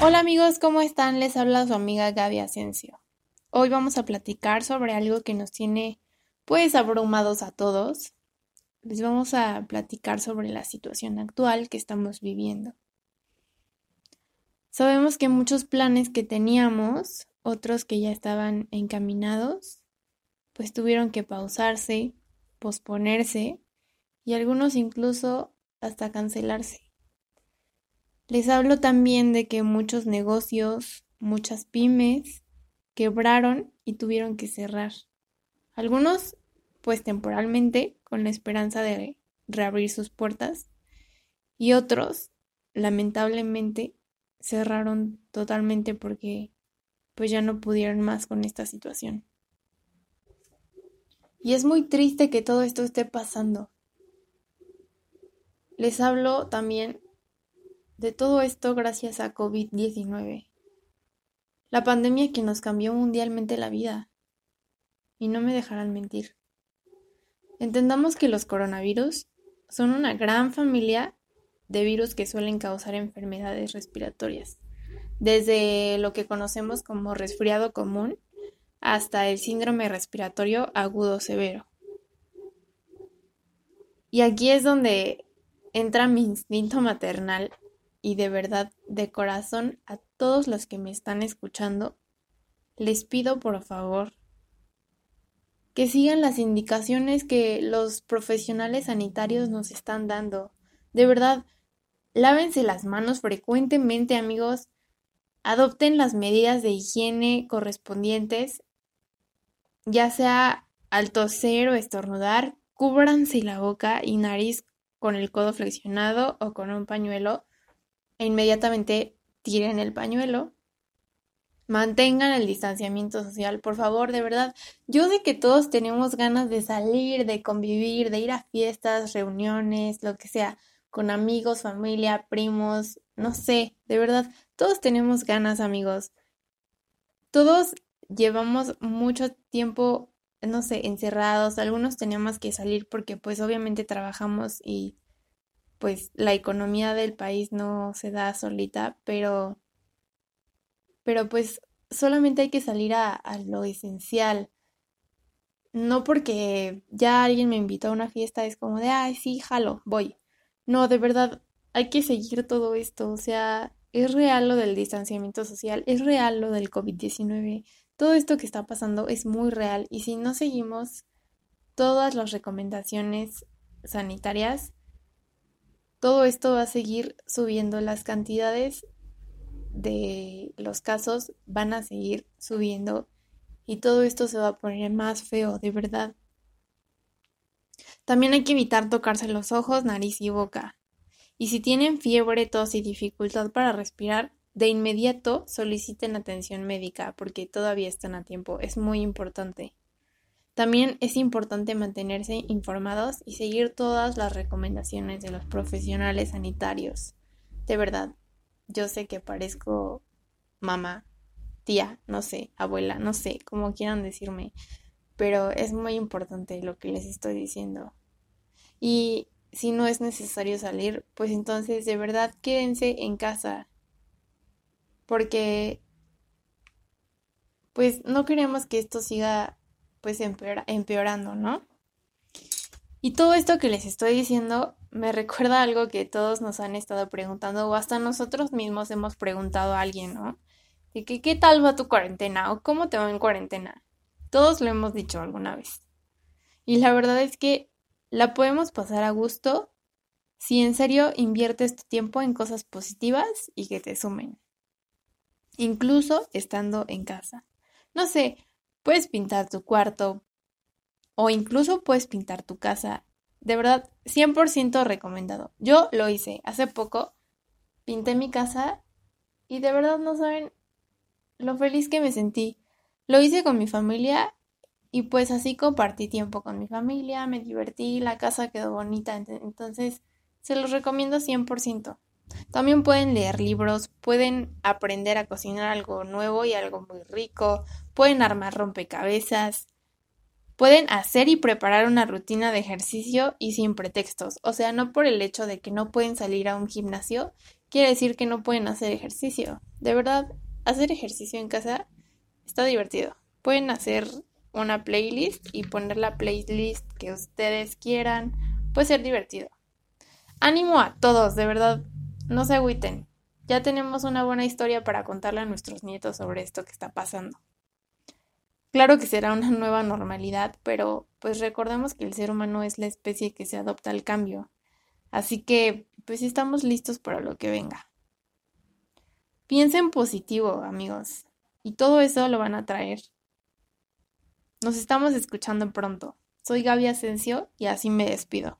Hola amigos, ¿cómo están? Les habla su amiga Gaby Asensio. Hoy vamos a platicar sobre algo que nos tiene pues abrumados a todos. Les vamos a platicar sobre la situación actual que estamos viviendo. Sabemos que muchos planes que teníamos, otros que ya estaban encaminados, pues tuvieron que pausarse, posponerse y algunos incluso hasta cancelarse. Les hablo también de que muchos negocios, muchas pymes quebraron y tuvieron que cerrar. Algunos, pues temporalmente, con la esperanza de reabrir sus puertas, y otros, lamentablemente, cerraron totalmente porque pues ya no pudieron más con esta situación. Y es muy triste que todo esto esté pasando. Les hablo también de todo esto gracias a COVID-19. La pandemia que nos cambió mundialmente la vida. Y no me dejarán mentir. Entendamos que los coronavirus son una gran familia de virus que suelen causar enfermedades respiratorias, desde lo que conocemos como resfriado común hasta el síndrome respiratorio agudo severo. Y aquí es donde entra mi instinto maternal y de verdad, de corazón, a todos los que me están escuchando, les pido por favor que sigan las indicaciones que los profesionales sanitarios nos están dando. De verdad, lávense las manos frecuentemente, amigos. Adopten las medidas de higiene correspondientes, ya sea al toser o estornudar, cúbranse la boca y nariz con el codo flexionado o con un pañuelo e inmediatamente tiren el pañuelo. Mantengan el distanciamiento social, por favor, de verdad. Yo sé que todos tenemos ganas de salir, de convivir, de ir a fiestas, reuniones, lo que sea, con amigos, familia, primos, no sé, de verdad, todos tenemos ganas, amigos. Todos llevamos mucho tiempo, no sé, encerrados, algunos teníamos que salir porque pues obviamente trabajamos y pues la economía del país no se da solita, pero, pero pues solamente hay que salir a, lo esencial. No porque ya alguien me invitó a una fiesta, es como de, ay, sí, jalo, voy. No, de verdad, hay que seguir todo esto. O sea, es real lo del distanciamiento social, es real lo del COVID-19. Todo esto que está pasando es muy real y si no seguimos todas las recomendaciones sanitarias, todo esto va a seguir subiendo las cantidades de los casos van a seguir subiendo y todo esto se va a poner más feo, de verdad. También hay que evitar tocarse los ojos, nariz y boca. Y si tienen fiebre, tos y dificultad para respirar, de inmediato soliciten atención médica porque todavía están a tiempo. Es muy importante. También es importante mantenerse informados y seguir todas las recomendaciones de los profesionales sanitarios. De verdad, yo sé que parezco mamá, tía, no sé, abuela, no sé, como quieran decirme, pero es muy importante lo que les estoy diciendo. Y si no es necesario salir, pues entonces de verdad quédense en casa. Porque pues no queremos que esto siga pues empeorando, ¿no? Y todo esto que les estoy diciendo me recuerda algo que todos nos han estado preguntando o hasta nosotros mismos hemos preguntado a alguien, ¿no? De que qué tal va tu cuarentena o cómo te va en cuarentena. Todos lo hemos dicho alguna vez. Y la verdad es que la podemos pasar a gusto si en serio inviertes tu tiempo en cosas positivas y que te sumen. Incluso estando en casa. No sé, Puedes pintar tu cuarto o incluso puedes pintar tu casa. De verdad, 100% recomendado. Yo lo hice hace poco. Pinté mi casa y de verdad no saben lo feliz que me sentí. Lo hice con mi familia y pues así compartí tiempo con mi familia, me divertí, la casa quedó bonita. Entonces, se los recomiendo 100%. También pueden leer libros, pueden aprender a cocinar algo nuevo y algo muy rico, pueden armar rompecabezas, pueden hacer y preparar una rutina de ejercicio y sin pretextos. O sea, no por el hecho de que no pueden salir a un gimnasio, quiere decir que no pueden hacer ejercicio. De verdad, hacer ejercicio en casa está divertido. Pueden hacer una playlist y poner la playlist que ustedes quieran. Puede ser divertido. Ánimo a todos, de verdad, no se agüiten. Ya tenemos una buena historia para contarle a nuestros nietos sobre esto que está pasando. Claro que será una nueva normalidad, pero pues recordemos que el ser humano es la especie que se adopta al cambio. Así que pues estamos listos para lo que venga. Piensen positivo, amigos, y todo eso lo van a traer. Nos estamos escuchando pronto. Soy Gaby Asensio y así me despido.